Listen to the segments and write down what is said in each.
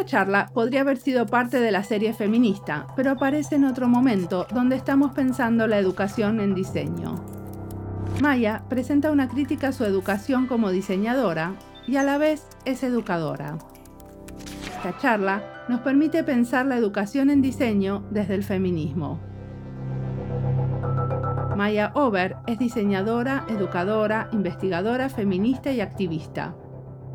Esta charla podría haber sido parte de la serie feminista, pero aparece en otro momento donde estamos pensando la educación en diseño. Maya presenta una crítica a su educación como diseñadora y a la vez es educadora. Esta charla nos permite pensar la educación en diseño desde el feminismo. Maya Ober es diseñadora, educadora, investigadora, feminista y activista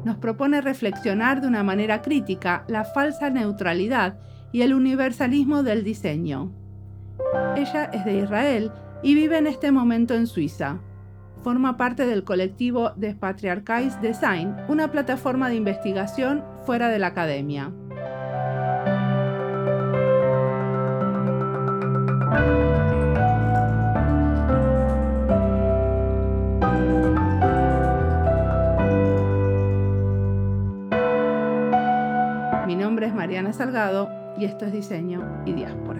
nos propone reflexionar de una manera crítica la falsa neutralidad y el universalismo del diseño. Ella es de Israel y vive en este momento en Suiza. Forma parte del colectivo Despatriarchais Design, una plataforma de investigación fuera de la academia. Mariana Salgado y esto es Diseño y Diáspora.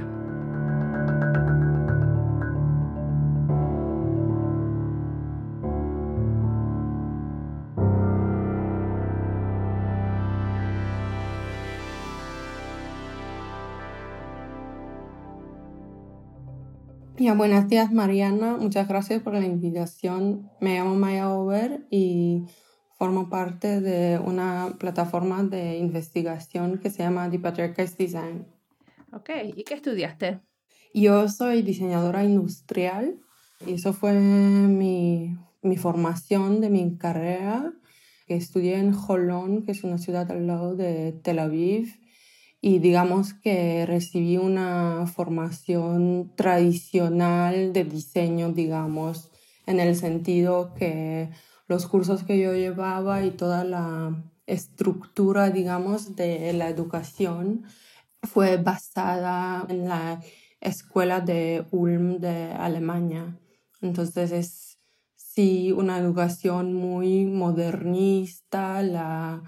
Ya, buenos días Mariana, muchas gracias por la invitación. Me llamo Maya Over y formo parte de una plataforma de investigación que se llama The Patriarchist Design. Ok, ¿y qué estudiaste? Yo soy diseñadora industrial y eso fue mi, mi formación de mi carrera. Estudié en Jolón, que es una ciudad al lado de Tel Aviv, y digamos que recibí una formación tradicional de diseño, digamos, en el sentido que los cursos que yo llevaba y toda la estructura, digamos, de la educación fue basada en la escuela de Ulm de Alemania. Entonces es sí una educación muy modernista, la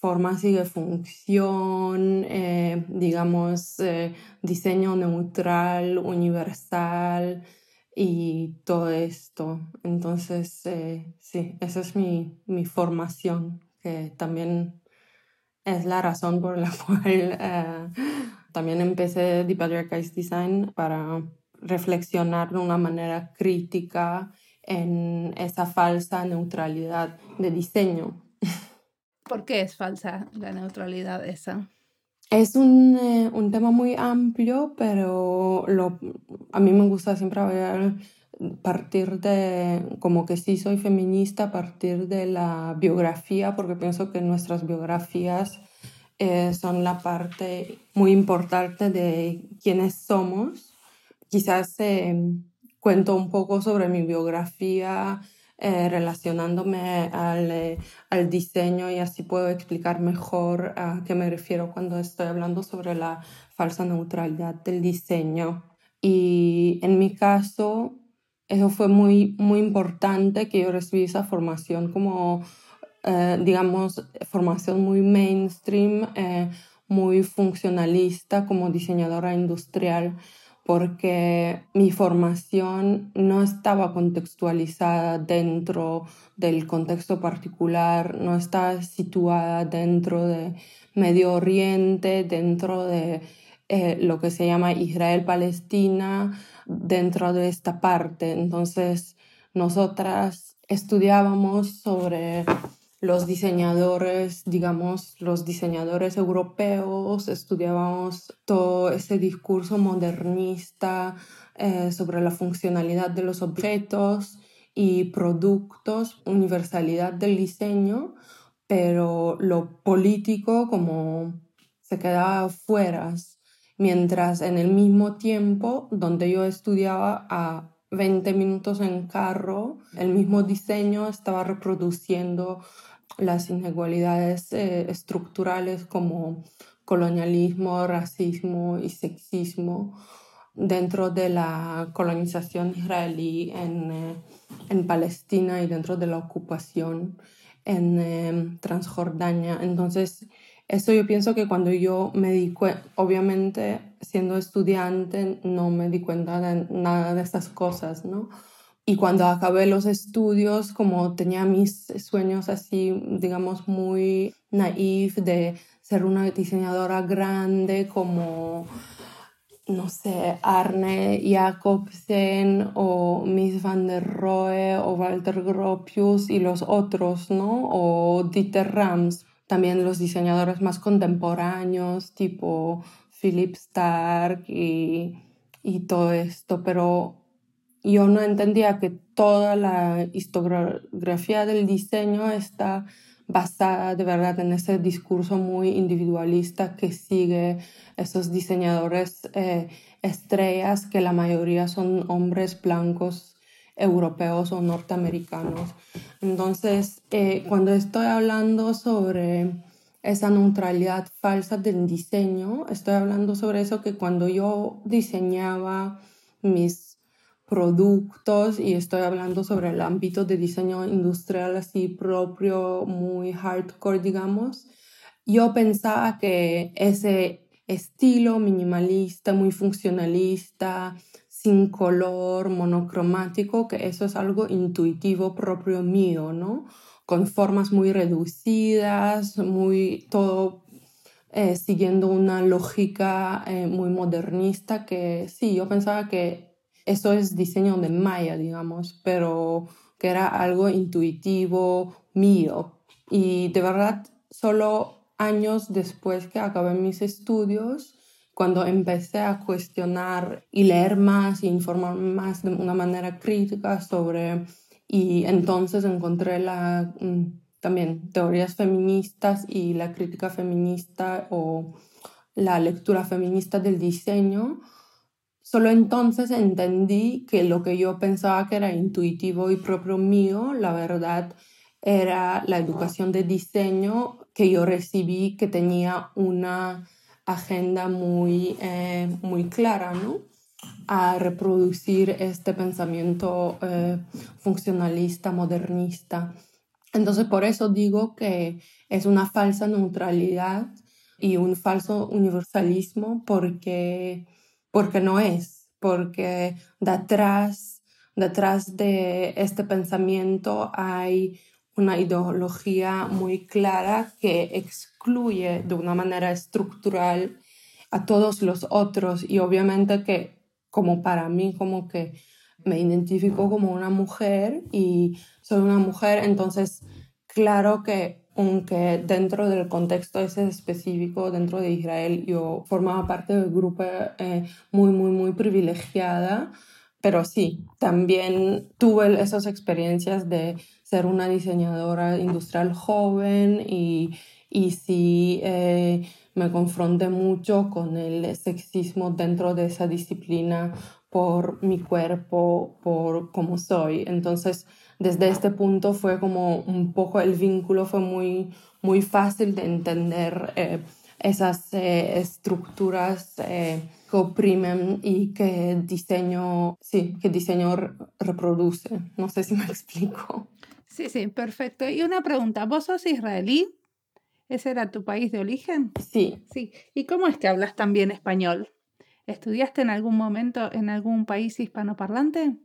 forma sigue función, eh, digamos, eh, diseño neutral, universal, y todo esto. Entonces, eh, sí, esa es mi, mi, formación, que también es la razón por la cual eh, también empecé Deep Patriarchist Design para reflexionar de una manera crítica en esa falsa neutralidad de diseño. ¿Por qué es falsa la neutralidad esa? Es un, eh, un, tema muy amplio, pero lo, a mí me gusta siempre ver, partir de, como que sí soy feminista, a partir de la biografía, porque pienso que nuestras biografías eh, son la parte muy importante de quiénes somos. Quizás eh, cuento un poco sobre mi biografía eh, relacionándome al, eh, al, diseño y así puedo explicar mejor a qué me refiero cuando estoy hablando sobre la falsa neutralidad del diseño. Y en mi caso, eso fue muy, muy importante que yo recibí esa formación como, eh, digamos, formación muy mainstream, muy funcionalista como diseñadora industrial porque mi formación no estaba contextualizada dentro del contexto particular, no estaba situada dentro de Medio Oriente, dentro de eh, lo que se llama Israel-Palestina, dentro de esta parte. Entonces, nosotras estudiábamos sobre los diseñadores, digamos, los diseñadores europeos, estudiábamos todo ese discurso modernista eh, sobre la funcionalidad de los objetos y productos, universalidad del diseño, pero lo político como se quedaba fuera, mientras en el mismo tiempo donde yo estudiaba a 20 minutos en carro, el mismo diseño estaba reproduciendo las inigualidades eh, estructurales como colonialismo, racismo y sexismo dentro de la colonización israelí en, eh, en Palestina y dentro de la ocupación en eh, Transjordania. Entonces, eso yo pienso que cuando yo me di cuenta, obviamente siendo estudiante no me di cuenta de nada de estas cosas, ¿no? Y cuando acabé los estudios, como tenía mis sueños así, digamos, muy naif de ser una diseñadora grande como, no sé, Arne Jacobsen o Miss van der Rohe o Walter Gropius y los otros, ¿no? O Dieter Rams, también los diseñadores más contemporáneos tipo Philip Stark y, y todo esto, pero yo no entendía que toda la historiografía del diseño está basada de verdad en ese discurso muy individualista que sigue esos diseñadores eh, estrellas que la mayoría son hombres blancos europeos o norteamericanos. Entonces, eh, cuando estoy hablando sobre esa neutralidad falsa del diseño, estoy hablando sobre eso que cuando yo diseñaba mis productos y estoy hablando sobre el ámbito de diseño industrial así propio, muy hardcore, digamos. Yo pensaba que ese estilo minimalista, muy funcionalista, sin color, monocromático, que eso es algo intuitivo propio mío, ¿no? Con formas muy reducidas, muy todo eh, siguiendo una lógica eh, muy modernista que sí, yo pensaba que eso es diseño de Maya, digamos, pero que era algo intuitivo mío. Y de verdad, solo años después que acabé mis estudios, cuando empecé a cuestionar y leer más y informarme más de una manera crítica sobre, y entonces encontré la, mm, también teorías feministas y la crítica feminista o la lectura feminista del diseño, Solo entonces entendí que lo que yo pensaba que era intuitivo y propio mío, la verdad era la educación de diseño que yo recibí, que tenía una agenda muy, eh, muy clara, ¿no? A reproducir este pensamiento eh, funcionalista, modernista. Entonces, por eso digo que es una falsa neutralidad y un falso universalismo, porque porque no es, porque detrás, detrás de este pensamiento hay una ideología muy clara que excluye de una manera estructural a todos los otros. Y obviamente que como para mí como que me identifico como una mujer y soy una mujer, entonces claro que aunque dentro del contexto ese específico, dentro de Israel, yo formaba parte del grupo eh, muy, muy, muy privilegiada, pero sí, también tuve esas experiencias de ser una diseñadora industrial joven y, y sí eh, me confronté mucho con el sexismo dentro de esa disciplina por mi cuerpo, por cómo soy. Entonces, desde este punto fue como un poco el vínculo, fue muy, muy fácil de entender eh, esas eh, estructuras que oprimen y que diseño, sí, que diseño reproduce. No sé si me explico. Sí, sí, perfecto. Y una pregunta, ¿vos sos israelí? ¿Ese era tu país de origen? Sí. Sí. ¿Y cómo es que hablas también español? ¿Estudiaste en algún momento en algún país hispanoparlante?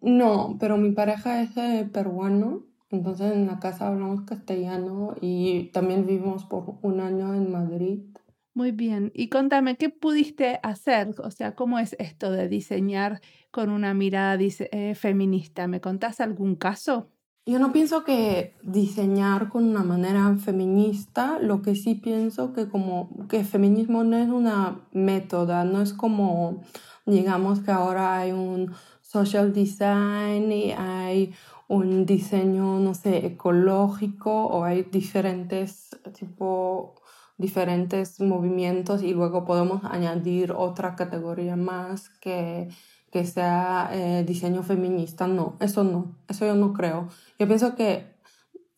No, pero mi pareja es eh, peruano, entonces en la casa hablamos castellano y también vivimos por un año en Madrid. Muy bien. Y contame, ¿qué pudiste hacer? O sea, ¿cómo es esto de diseñar con una mirada eh, feminista? ¿Me contás algún caso? Yo no pienso que diseñar con una manera feminista, lo que sí pienso que como que feminismo no es una métoda, no es como digamos que ahora hay un social design y hay un diseño, no sé, ecológico o hay diferentes tipo diferentes movimientos y luego podemos añadir otra categoría más que, que sea eh, diseño feminista. No, eso no, eso yo no creo. Yo pienso que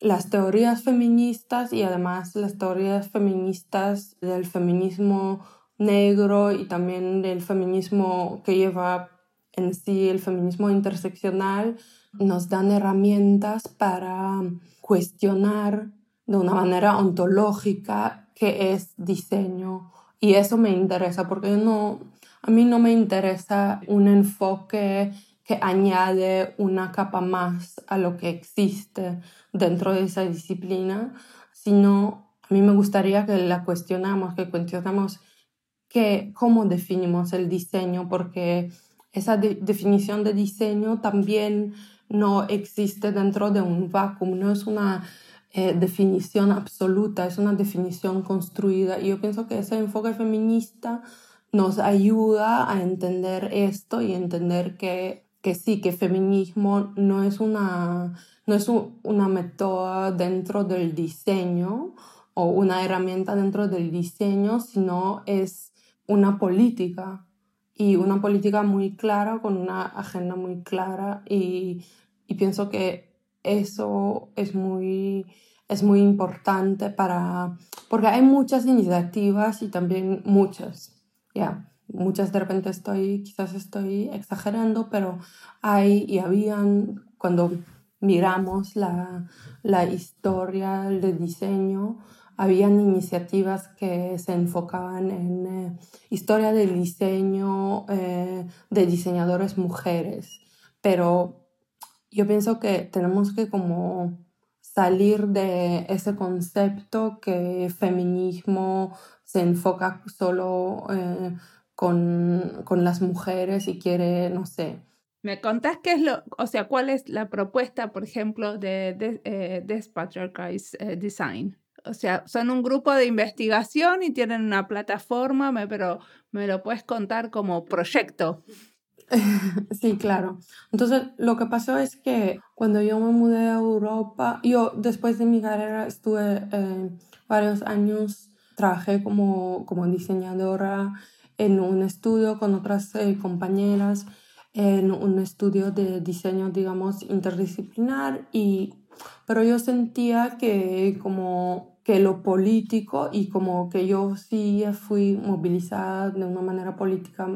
las teorías feministas y además las teorías feministas del feminismo negro y también del feminismo que lleva en sí el feminismo interseccional nos dan herramientas para cuestionar de una manera ontológica qué es diseño. Y eso me interesa porque no, a mí no me interesa un enfoque que añade una capa más a lo que existe dentro de esa disciplina, sino a mí me gustaría que la cuestionamos, que cuestionamos que, cómo definimos el diseño, porque esa definición de diseño también no existe dentro de un vacuum, no es una eh, definición absoluta, es una definición construida. Y yo pienso que ese enfoque feminista nos ayuda a entender esto y entender que, que sí, que feminismo no es una, no es una método dentro del diseño o una herramienta dentro del diseño, sino es una política y una política muy clara, con una agenda muy clara y, y pienso que eso es muy, es muy importante para, porque hay muchas iniciativas y también muchas, ya, muchas de repente estoy, quizás estoy exagerando, pero hay y habían, cuando miramos la, la historia del diseño, habían iniciativas que se enfocaban en eh, historia del diseño eh, de diseñadores mujeres, pero yo pienso que tenemos que como salir de ese concepto que feminismo se enfoca solo eh, con, con, las mujeres y quiere, no sé. ¿Me contás qué es lo, o sea, cuál es la propuesta, por ejemplo, de, de, de Design? O sea, son un grupo de investigación y tienen una plataforma, pero me lo puedes contar como proyecto. Sí, claro. Entonces, lo que pasó es que cuando yo me mudé a Europa, yo después de mi carrera estuve eh, varios años, trabajé como, como diseñadora en un estudio con otras eh, compañeras, en un estudio de diseño, digamos, interdisciplinar, y, pero yo sentía que como que lo político y como que yo sí fui movilizada de una manera política,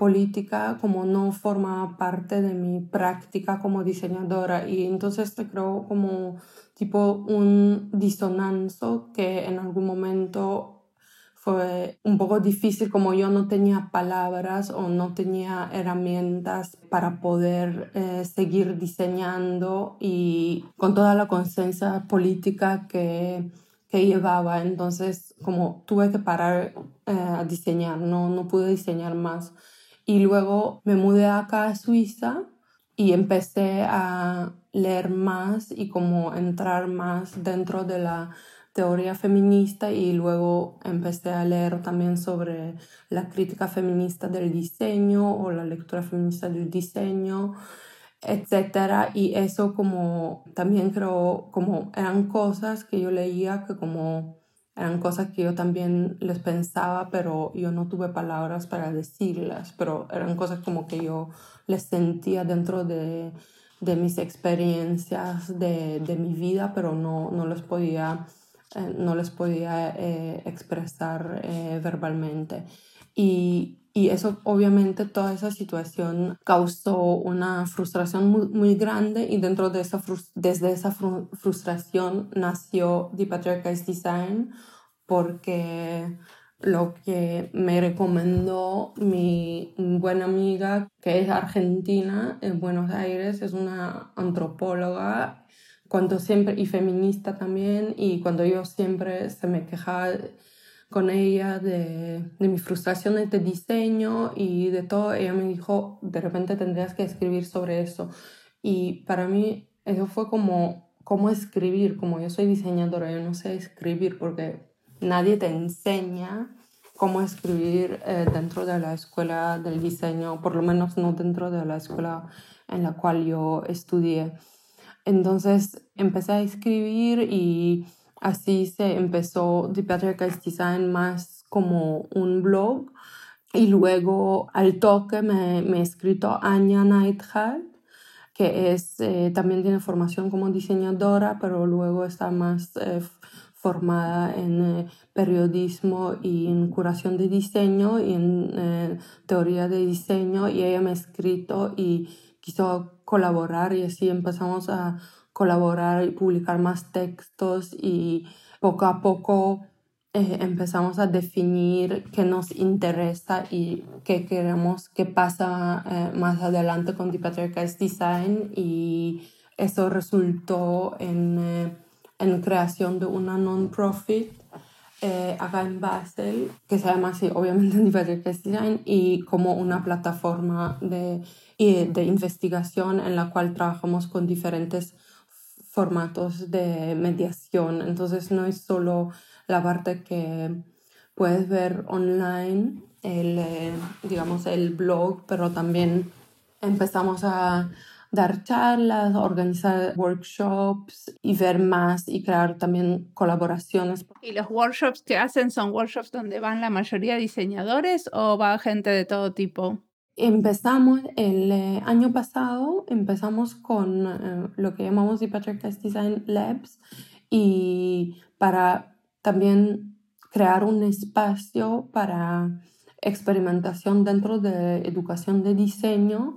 política como no forma parte de mi práctica como diseñadora y entonces te creo como tipo un disonanzo que en algún momento fue un poco difícil como yo no tenía palabras o no tenía herramientas para poder eh, seguir diseñando y con toda la conciencia política que que llevaba, entonces como tuve que parar eh, a diseñar, no, no pude diseñar más. Y luego me mudé acá a Suiza y empecé a leer más y como entrar más dentro de la teoría feminista y luego empecé a leer también sobre la crítica feminista del diseño o la lectura feminista del diseño etcétera. Y eso como también creo como eran cosas que yo leía que como eran cosas que yo también les pensaba pero yo no tuve palabras para decirlas pero eran cosas como que yo les sentía dentro de, de mis experiencias de, de, mi vida pero no, no les podía eh, no les podía eh, expresar eh, verbalmente. Y y eso, obviamente, toda esa situación causó una frustración muy, muy grande y dentro de esa, desde esa frustración nació The Patriarchist Design porque lo que me recomendó mi buena amiga, que es argentina, en Buenos Aires, es una antropóloga cuando siempre, y feminista también, y cuando yo siempre se me quejaba con ella de, de mis frustraciones de diseño y de todo, ella me dijo, de repente tendrías que escribir sobre eso. Y para mí eso fue como, cómo escribir, como yo soy diseñadora, yo no sé escribir porque nadie te enseña cómo escribir eh, dentro de la escuela del diseño, por lo menos no dentro de la escuela en la cual yo estudié. Entonces empecé a escribir y Así se empezó The Patriarchal Design más como un blog. Y luego al toque me, me escrito Anya Neidhardt, que es, eh, también tiene formación como diseñadora, pero luego está más eh, formada en eh, periodismo y en curación de diseño y en teoría de diseño. Y ella me ha escrito y quiso colaborar y así empezamos a colaborar y publicar más textos y poco a poco eh, empezamos a definir qué nos interesa y qué queremos que pasa eh, más adelante con The Patriarchal Design. Y eso resultó en, eh, en creación de una non-profit eh, acá en Basel, que se llama así, obviamente, Deep Design, y como una plataforma de, de investigación en la cual trabajamos con diferentes formatos de mediación. Entonces, no es solo la parte que puedes ver online, el, eh, digamos, el blog, pero también empezamos a dar charlas, organizar workshops y ver más y crear también colaboraciones. ¿Y los workshops que hacen son workshops donde van la mayoría de diseñadores o va gente de todo tipo? Empezamos el eh, año pasado, empezamos con eh, lo que llamamos Deep Design Labs y para también crear un espacio para experimentación dentro de educación de diseño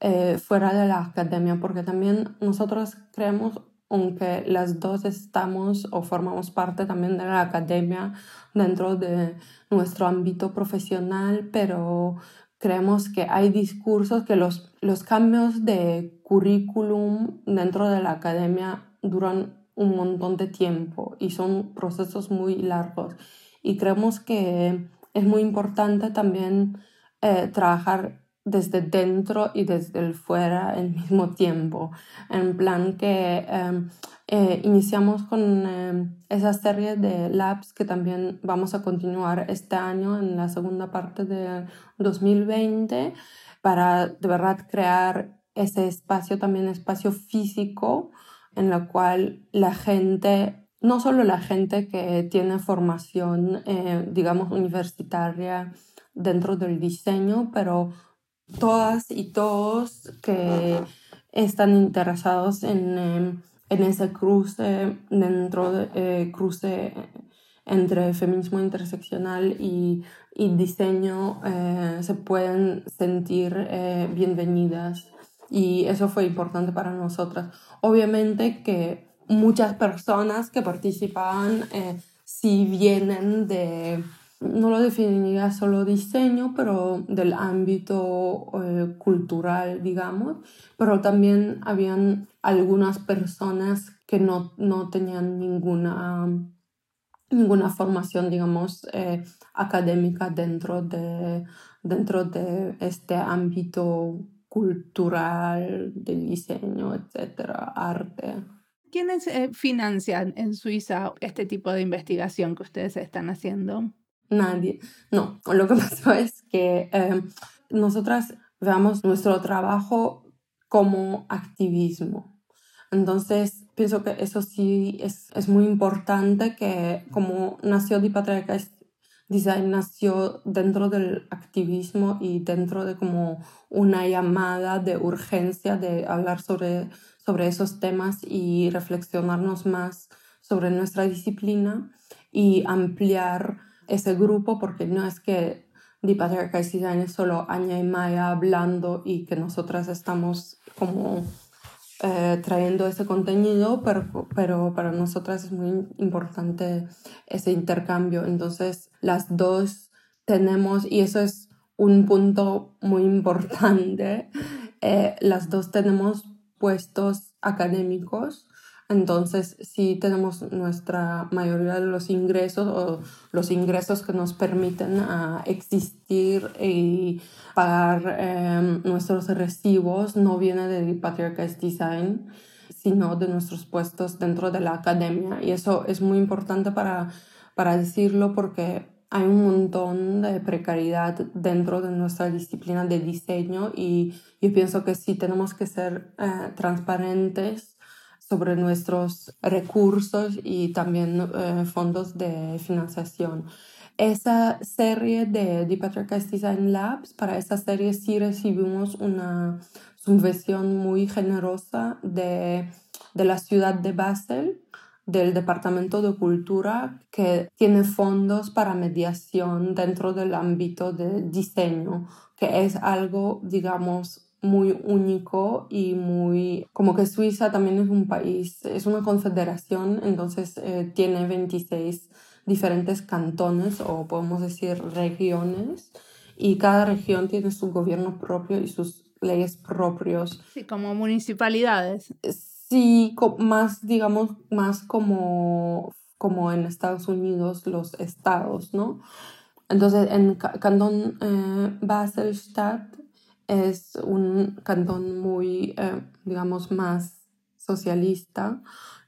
eh, fuera de la academia, porque también nosotros creemos, aunque las dos estamos o formamos parte también de la academia dentro de nuestro ámbito profesional, pero creemos que hay discursos que los, los cambios de currículum dentro de la academia duran un montón de tiempo y son procesos muy largos. Y creemos que es muy importante también eh, trabajar desde dentro y desde el fuera al mismo tiempo. En plan que em, eh, iniciamos con em, esa serie de labs que también vamos a continuar este año en la segunda parte de 2020 para de verdad crear ese espacio, también espacio físico en el cual la gente, no solo la gente que tiene formación, eh, digamos, universitaria dentro del diseño, pero todas y todos que están interesados en, em, en ese cruce dentro de eh, cruce entre feminismo interseccional y, y diseño eh, se pueden sentir eh, bienvenidas y eso fue importante para nosotras. Obviamente que muchas personas que participaban si vienen de no lo definiría solo diseño, pero del ámbito eh, cultural, digamos, pero también habían algunas personas que no, no tenían ninguna, ninguna formación, digamos, eh, académica dentro de, dentro de este ámbito cultural, del diseño, etcétera, arte. ¿Quiénes eh, financian en Suiza este tipo de investigación que ustedes están haciendo? Nadie. No, lo que pasó es que eh, nosotras veamos nuestro trabajo como activismo. Entonces, pienso que eso sí es, es muy importante que como nació Dipatriarca Design nació dentro del activismo y dentro de como una llamada de urgencia de hablar sobre, sobre esos temas y reflexionarnos más sobre nuestra disciplina y ampliar ese grupo porque no es que Deep Design es solo Aña y Maya hablando y que nosotras estamos como eh, trayendo ese contenido, pero, pero para nosotras es muy importante ese intercambio. Entonces, las dos tenemos, y eso es un punto muy importante, eh, las dos tenemos puestos académicos entonces, si tenemos nuestra mayoría de los ingresos o los ingresos que nos permiten existir y pagar em, nuestros recibos no viene de Patriarchal Design, sino de nuestros puestos dentro de la academia. Y eso es muy importante para, para decirlo porque hay un montón de precariedad dentro de nuestra disciplina de diseño y yo pienso que sí tenemos que ser eh, transparentes sobre nuestros recursos y también eh, fondos de financiación. Esa serie de Deep Design Labs, para esa serie sí recibimos una subvención muy generosa de, de la ciudad de Basel, del Departamento de Cultura, que tiene fondos para mediación dentro del ámbito de diseño, que es algo, digamos, muy único y muy como que Suiza también es un país, es una confederación, entonces eh, tiene 26 diferentes cantones o podemos decir regiones y cada región tiene su gobierno propio y sus leyes propios. Sí, como municipalidades. Sí, más, digamos, más como, como en Estados Unidos, los estados, ¿no? Entonces, en Cantón eh, Baselstadt es un cantón muy, eh, digamos, más socialista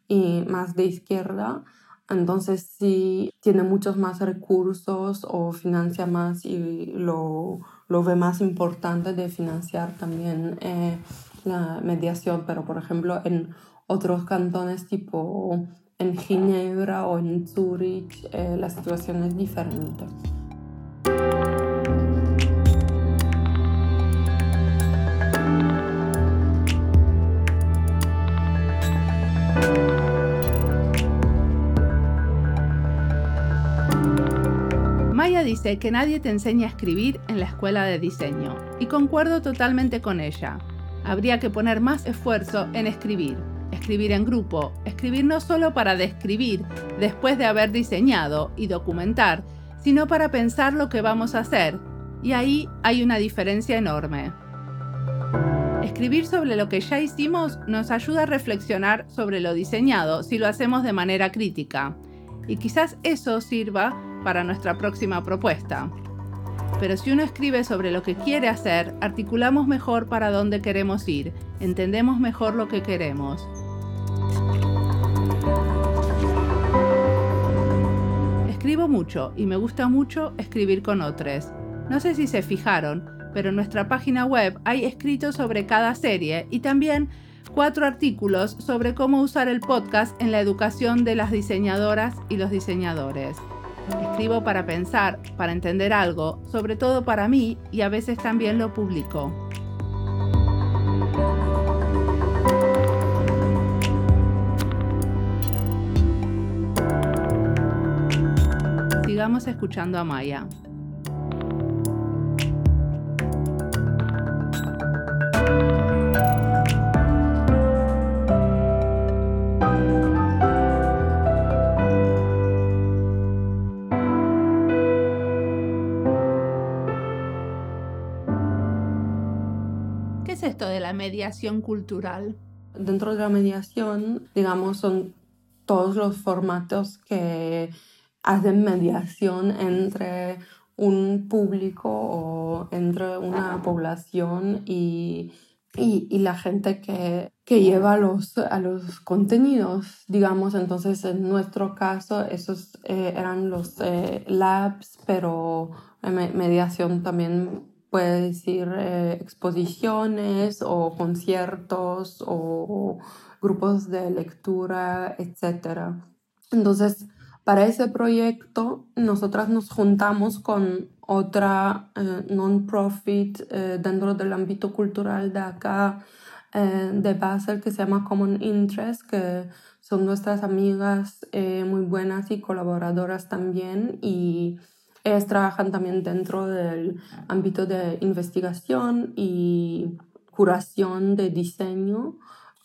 y más de izquierda. Entonces sí tiene muchos más recursos o financia más y lo, lo ve más importante de financiar también eh, la mediación. Pero por ejemplo en otros cantones tipo en Ginebra o en Zurich eh, la situación es diferente. Que nadie te enseña a escribir en la escuela de diseño, y concuerdo totalmente con ella. Habría que poner más esfuerzo en escribir, escribir en grupo, escribir no solo para describir después de haber diseñado y documentar, sino para pensar lo que vamos a hacer, y ahí hay una diferencia enorme. Escribir sobre lo que ya hicimos nos ayuda a reflexionar sobre lo diseñado si lo hacemos de manera crítica, y quizás eso sirva para nuestra próxima propuesta. Pero si uno escribe sobre lo que quiere hacer, articulamos mejor para dónde queremos ir, entendemos mejor lo que queremos. Escribo mucho y me gusta mucho escribir con otros. No sé si se fijaron, pero en nuestra página web hay escritos sobre cada serie y también cuatro artículos sobre cómo usar el podcast en la educación de las diseñadoras y los diseñadores. Escribo para pensar, para entender algo, sobre todo para mí y a veces también lo publico. Sigamos escuchando a Maya. Mediación cultural? Dentro de la mediación, digamos, son todos los formatos que hacen mediación entre un público o entre una población y, y, la gente que, que lleva los, a los contenidos, digamos. Entonces, en nuestro caso, esos eh, eran los eh, labs, pero mediación también puede decir eh, exposiciones o conciertos o grupos de lectura, etc. Entonces, para ese proyecto, nosotras nos juntamos con otra eh, non-profit eh, dentro del ámbito cultural de acá, de Basel, que se llama Common Interest, que son nuestras amigas muy buenas y colaboradoras también. Y ellas trabajan también dentro del ámbito de investigación y curación de diseño.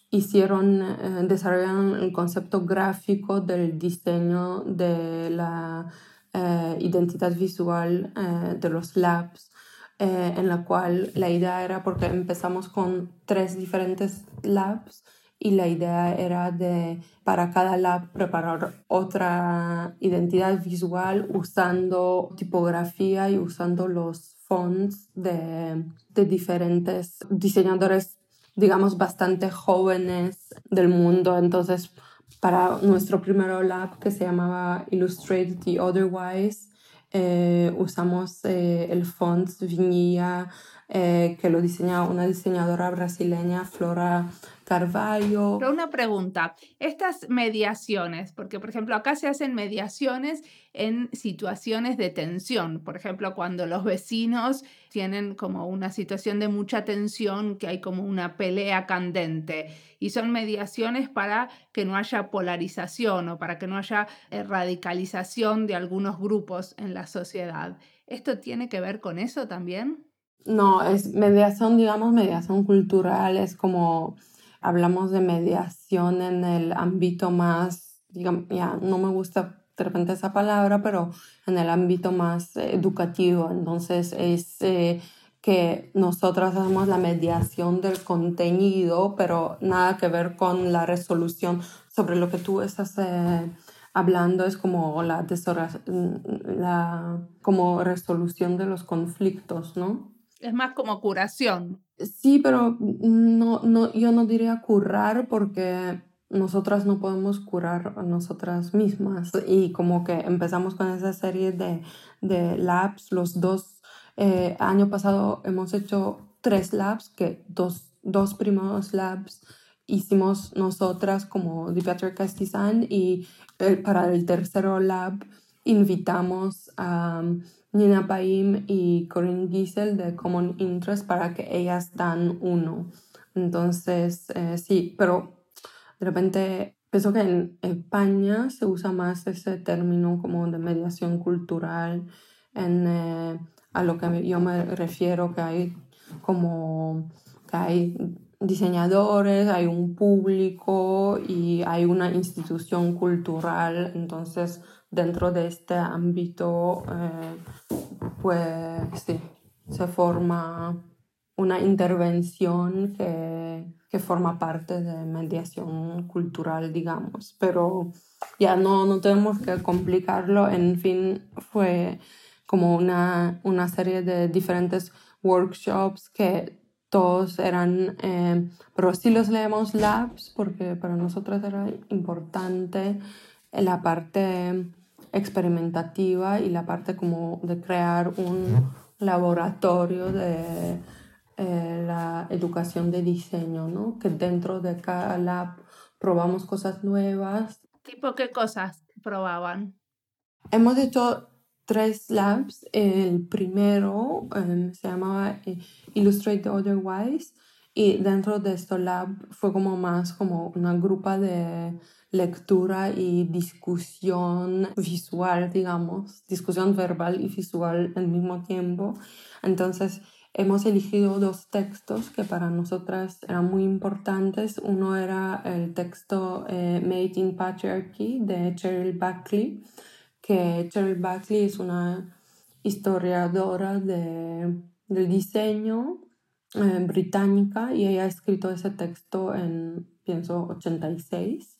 Hicieron, eh, desarrollaron el concepto gráfico del diseño de la eh, identidad visual eh, de los labs, en la cual la idea era, porque empezamos con tres diferentes labs, y la idea era de para cada lab preparar otra identidad visual usando tipografía y usando los fonts de, de diferentes diseñadores, digamos, bastante jóvenes del mundo. Entonces, para nuestro primer lab que se llamaba Illustrated the Otherwise, eh, usamos eh, el font Vinilla, eh, que lo diseña una diseñadora brasileña, Flora Carvalho. Pero una pregunta, estas mediaciones, porque por ejemplo acá se hacen mediaciones en situaciones de tensión, por ejemplo cuando los vecinos tienen como una situación de mucha tensión, que hay como una pelea candente, y son mediaciones para que no haya polarización o para que no haya radicalización de algunos grupos en la sociedad. ¿Esto tiene que ver con eso también? No, es mediación, digamos, mediación cultural, es como hablamos de mediación en el ámbito más, digamos, ya no me gusta de repente esa palabra, pero en el ámbito más educativo. Entonces es eh, que nosotras hacemos la mediación del contenido, pero nada que ver con la resolución sobre lo que tú estás eh, hablando es como la, la como resolución de los conflictos, ¿no? Es más como curación. Sí, pero no, no, yo no diría curar porque nosotras no podemos curar a nosotras mismas. Y como que empezamos con esa serie de, de labs, los dos, eh, año pasado hemos hecho tres labs, que dos, dos primeros labs hicimos nosotras como The Design y para el tercero lab invitamos a Nina Paim y Corinne Giesel de Common Interest para que ellas dan uno. Entonces, eh, sí, pero de repente pienso que en España se usa más ese término como de mediación cultural, en, eh, a lo que yo me refiero, que hay como que hay diseñadores, hay un público y hay una institución cultural. Entonces, dentro de este ámbito, eh, pues sí, se forma una intervención que, que, forma parte de mediación cultural, digamos. Pero ya no, no tenemos que complicarlo. En fin, fue como una, una serie de diferentes workshops que todos eran, eh, pero sí los leemos labs porque para nosotros era importante la parte experimentativa y la parte como de crear un laboratorio de eh, la educación de diseño, ¿no? Que dentro de cada lab probamos cosas nuevas. ¿Tipo qué cosas probaban? Hemos hecho tres labs. El primero em, se llamaba eh, Illustrate Otherwise y dentro de este lab fue como más como una grupa de lectura y discusión visual, digamos, discusión verbal y visual al mismo tiempo. Entonces, hemos elegido dos textos que para nosotras eran muy importantes. Uno era el texto eh, Made in Patriarchy de Cheryl Buckley, que Cheryl Buckley es una historiadora de, del diseño eh, británica y ella ha escrito ese texto en, pienso, 86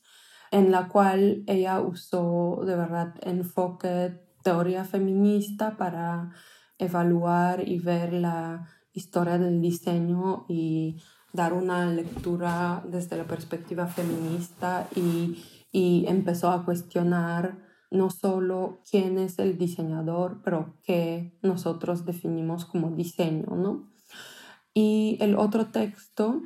en la cual ella usó de verdad enfoque teoría feminista para evaluar y ver la historia del diseño y dar una lectura desde la perspectiva feminista y, y empezó a cuestionar no solo quién es el diseñador, pero qué nosotros definimos como diseño, ¿no? Y el otro texto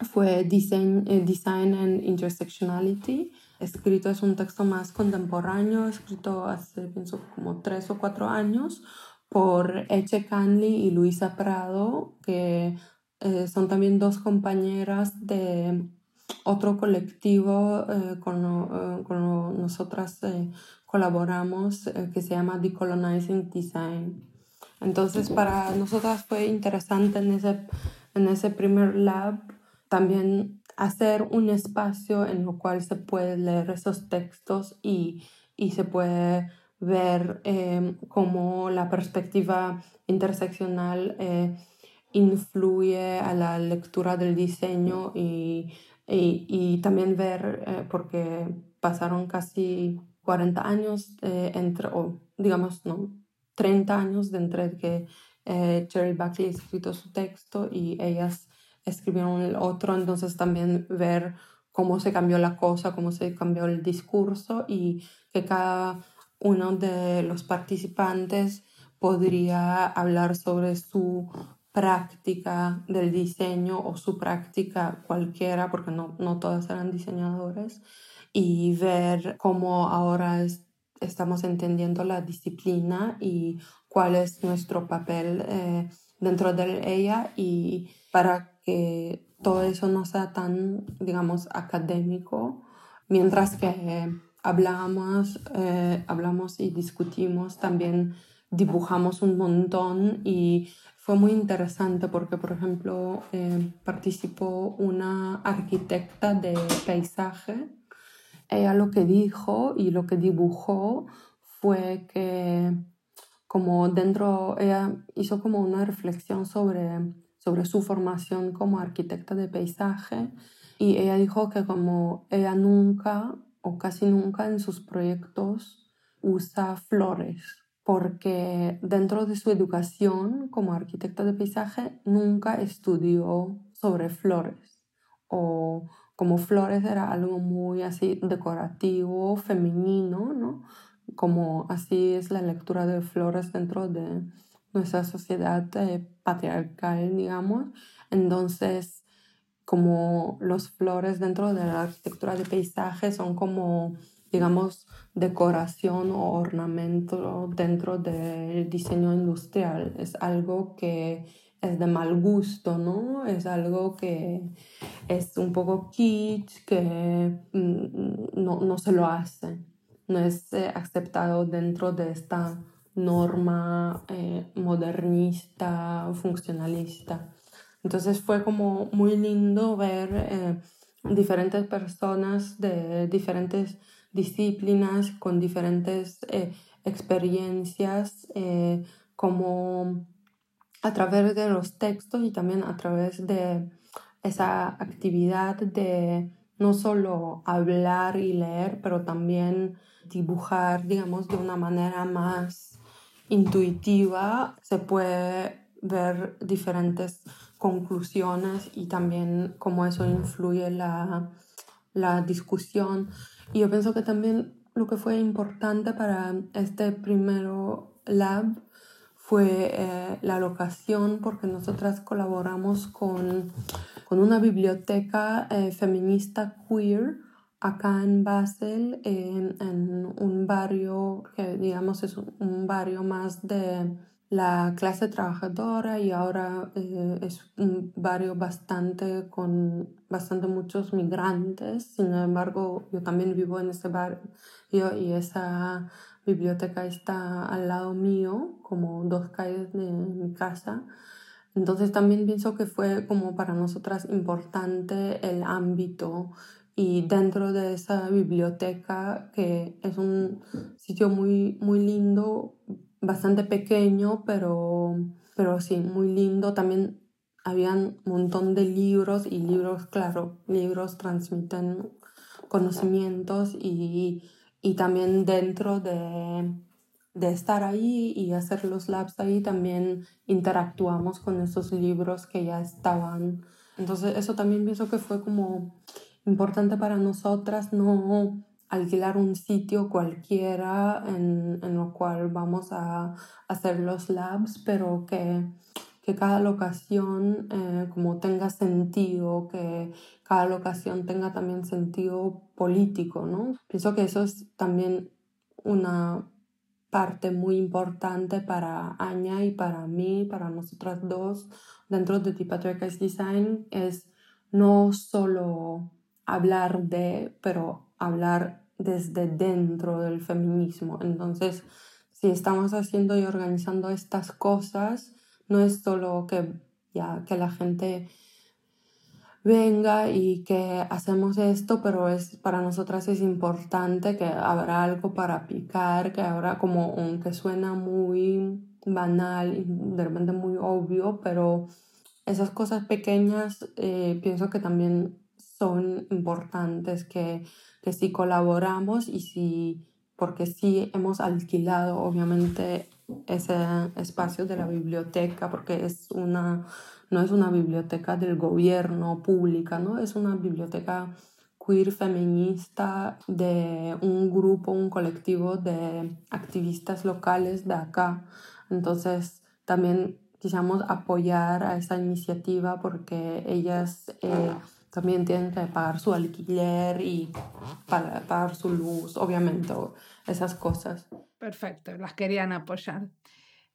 fue Design, eh, Design and Intersectionality. Escrito es un texto más contemporáneo, escrito hace, pienso, como tres o cuatro años por Eche Canley y Luisa Prado, que eh, son también dos compañeras de otro colectivo eh, con, con nosotras colaboramos que se llama Decolonizing Design. Entonces, para nosotras fue interesante en ese, en ese primer lab también hacer un espacio en el cual se puede leer esos textos y, y se puede ver eh, cómo la perspectiva interseccional eh, influye a la lectura del diseño y, y, y también ver, eh, porque pasaron casi 40 años entre, o digamos, no, 30 años entre que Cheryl Buckley escrito su texto y ellas escribieron el otro, entonces también ver cómo se cambió la cosa, cómo se cambió el discurso y que cada uno de los participantes podría hablar sobre su práctica del diseño o su práctica cualquiera, porque no, no todas eran diseñadores, y ver cómo ahora estamos entendiendo la disciplina y cuál es nuestro papel eh, dentro de ella y para que todo eso no sea tan, digamos, académico, mientras que hablamos, eh, hablamos y discutimos, también dibujamos un montón y fue muy interesante porque, por ejemplo, eh, participó una arquitecta de paisaje. Ella lo que dijo y lo que dibujó fue que como dentro, ella hizo como una reflexión sobre, sobre su formación como arquitecta de paisaje y ella dijo que como ella nunca o casi nunca en sus proyectos usa flores porque dentro de su educación como arquitecta de paisaje nunca estudió sobre flores o como flores era algo muy así decorativo, femenino, ¿no? Como así es la lectura de flores dentro de nuestra sociedad eh, patriarcal, digamos. Entonces, como los flores dentro de la arquitectura de paisaje son como digamos, decoración o ornamento dentro del diseño industrial. Es algo que es de mal gusto, ¿no? Es algo que es un poco kitsch, que mm, no, no se lo hace. No es eh, aceptado dentro de esta norma eh, modernista, funcionalista. Entonces fue como muy lindo ver eh, diferentes personas de diferentes disciplinas, con diferentes eh, experiencias, como a través de los textos y también a través de esa actividad de no solo hablar y leer, pero también dibujar, digamos, de una manera más intuitiva, se puede ver diferentes conclusiones y también cómo eso influye la, la discusión. Y yo pienso que también lo que fue importante para este primero lab fue eh, la locación, porque nosotras colaboramos con, con una biblioteca eh, feminista queer acá en Basel, en, un barrio que digamos es un barrio más de la clase trabajadora y ahora eh, es un barrio bastante con bastante muchos migrantes. Sin embargo, yo también vivo en ese barrio y esa biblioteca está al lado mío, como dos calles de mi casa. Entonces también pienso que fue como para nosotras importante el ámbito y dentro de esa biblioteca, que es un sitio muy, muy lindo, bastante pequeño, pero, pero sí, muy lindo. También habían un montón de libros y libros, claro, libros transmiten conocimientos y, y también dentro de, de, estar ahí y hacer los labs ahí también interactuamos con esos libros que ya estaban. Entonces eso también pienso que fue como importante para nosotras, no alquilar un sitio cualquiera en, en lo cual vamos a hacer los labs, pero que, que cada locación eh, como tenga sentido, que cada locación tenga también sentido político, ¿no? Pienso que eso es también una parte muy importante para Aña y para mí, para nosotras dos, dentro de Tipatriarchal Design, es no solo hablar de, pero hablar desde dentro del feminismo. Entonces, si estamos haciendo y organizando estas cosas, no es solo que ya que la gente venga y que hacemos esto, pero es para nosotras es importante que habrá algo para picar, que habrá como aunque suena muy banal y de repente muy obvio, pero esas cosas pequeñas eh, pienso que también son importantes, que, que si colaboramos y si, porque si hemos alquilado obviamente ese espacio de la biblioteca, porque es una, no es una biblioteca del gobierno pública, ¿no? es una biblioteca queer feminista de un grupo, un colectivo de activistas locales de acá. Entonces, también quisimos apoyar a esa iniciativa porque ellas eh, también tienen que pagar su alquiler y pagar su luz, obviamente, esas cosas. Perfecto, las querían apoyar.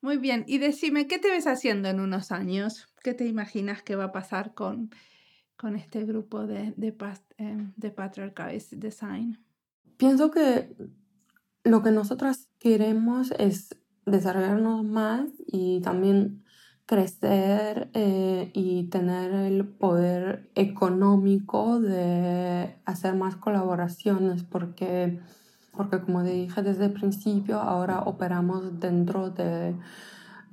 Muy bien, y decime, ¿qué te ves haciendo en unos años? ¿Qué te imaginas que va a pasar con, con este grupo de, de, eh, de Patriarchal Design? Pienso que lo que nosotras queremos es desarrollarnos más y también crecer eh, y tener el poder económico de hacer más colaboraciones porque porque como dije desde el principio, ahora operamos dentro, de,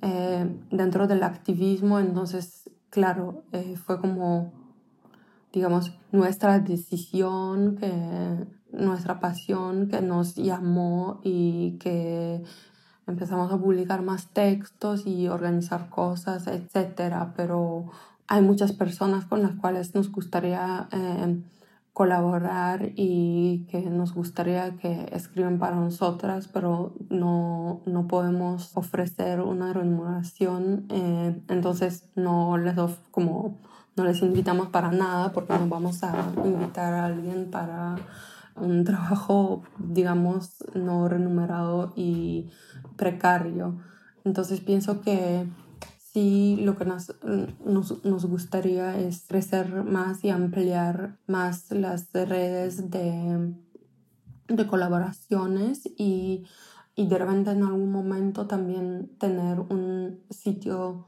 eh, dentro del activismo, entonces, claro, eh, fue como, digamos, nuestra decisión, que, nuestra pasión que nos llamó y que empezamos a publicar más textos y organizar cosas, etcétera, pero hay muchas personas con las cuales nos gustaría eh, colaborar y que nos gustaría que escriban para nosotras, pero no, no podemos ofrecer una remuneración, eh, entonces no les, como, no les invitamos para nada porque no vamos a invitar a alguien para un trabajo, digamos, no remunerado y precario. Entonces pienso que sí lo que nos, nos, nos, gustaría es crecer más y ampliar más las redes de, de colaboraciones y, y de repente en algún momento también tener un sitio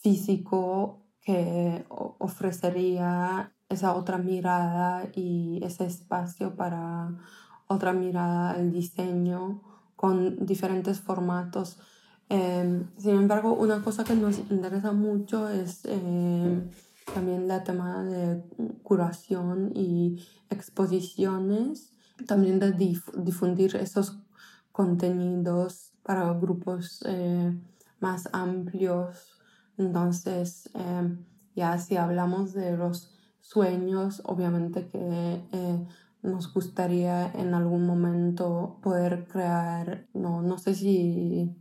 físico que ofrecería esa otra mirada y ese espacio para otra mirada al diseño con diferentes formatos Em, sin embargo, una cosa que nos interesa mucho es em, también la tema de curación y exposiciones, también de difundir esos contenidos para grupos eh, más amplios. Entonces, em, ya si hablamos de los sueños, obviamente que eh, nos gustaría en algún momento poder crear, no, no sé si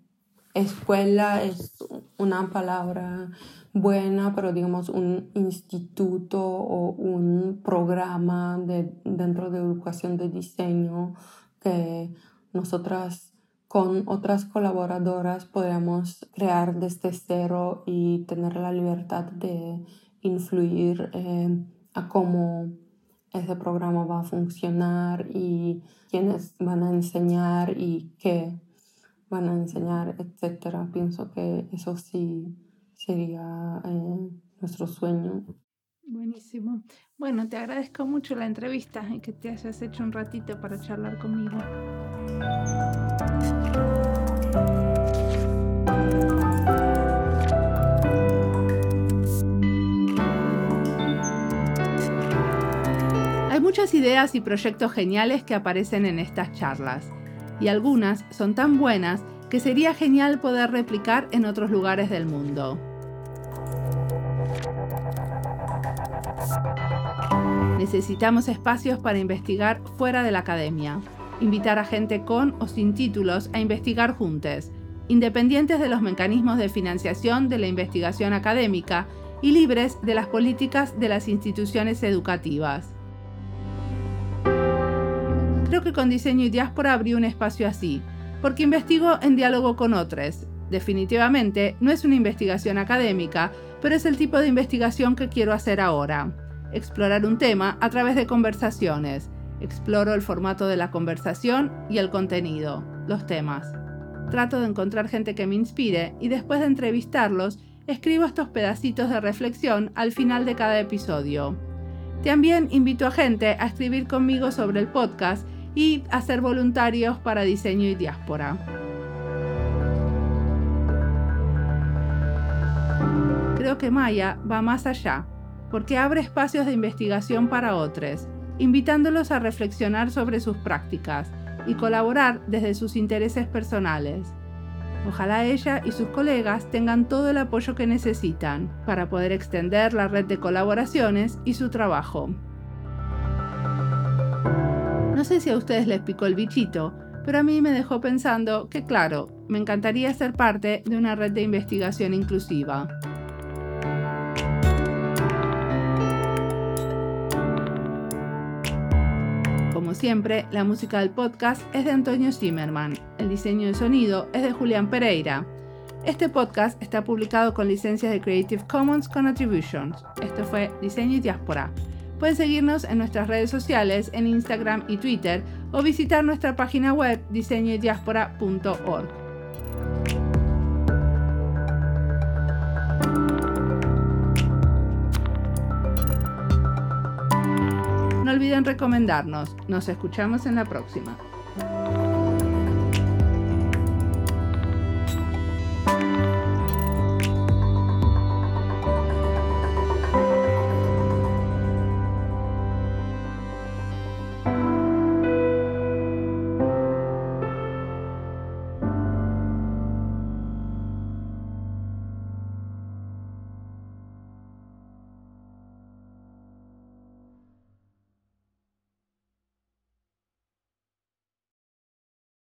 escuela es una palabra buena, pero digamos un instituto o un programa de, dentro de educación de diseño que nosotras con otras colaboradoras podemos crear desde cero y tener la libertad de influir eh, a cómo ese programa va a funcionar y quiénes van a enseñar y qué van a enseñar, etcétera. Pienso que eso sí sería eh, nuestro sueño. Buenísimo. Bueno, te agradezco mucho la entrevista y que te hayas hecho un ratito para charlar conmigo. Muchas ideas y proyectos geniales que aparecen en estas charlas y algunas son tan buenas que sería genial poder replicar en otros lugares del mundo. Necesitamos espacios para investigar fuera de la academia, invitar a gente con o sin títulos a investigar juntos, independientes de los mecanismos de financiación de la investigación académica y libres de las políticas de las instituciones educativas. Creo que con diseño y diáspora abrí un espacio así, porque investigo en diálogo con otros. Definitivamente no es una investigación académica, pero es el tipo de investigación que quiero hacer ahora. Explorar un tema a través de conversaciones. Exploro el formato de la conversación y el contenido, los temas. Trato de encontrar gente que me inspire y después de entrevistarlos, escribo estos pedacitos de reflexión al final de cada episodio. También invito a gente a escribir conmigo sobre el podcast y hacer voluntarios para diseño y diáspora. Creo que Maya va más allá, porque abre espacios de investigación para otros, invitándolos a reflexionar sobre sus prácticas y colaborar desde sus intereses personales. Ojalá ella y sus colegas tengan todo el apoyo que necesitan para poder extender la red de colaboraciones y su trabajo. No sé si a ustedes les picó el bichito, pero a mí me dejó pensando que claro, me encantaría ser parte de una red de investigación inclusiva. Como siempre, la música del podcast es de Antonio Zimmerman, el diseño de sonido es de Julián Pereira. Este podcast está publicado con licencias de Creative Commons con Attributions. Esto fue Diseño y Diáspora. Pueden seguirnos en nuestras redes sociales, en Instagram y Twitter, o visitar nuestra página web diseñodiaspora.org. No olviden recomendarnos. Nos escuchamos en la próxima.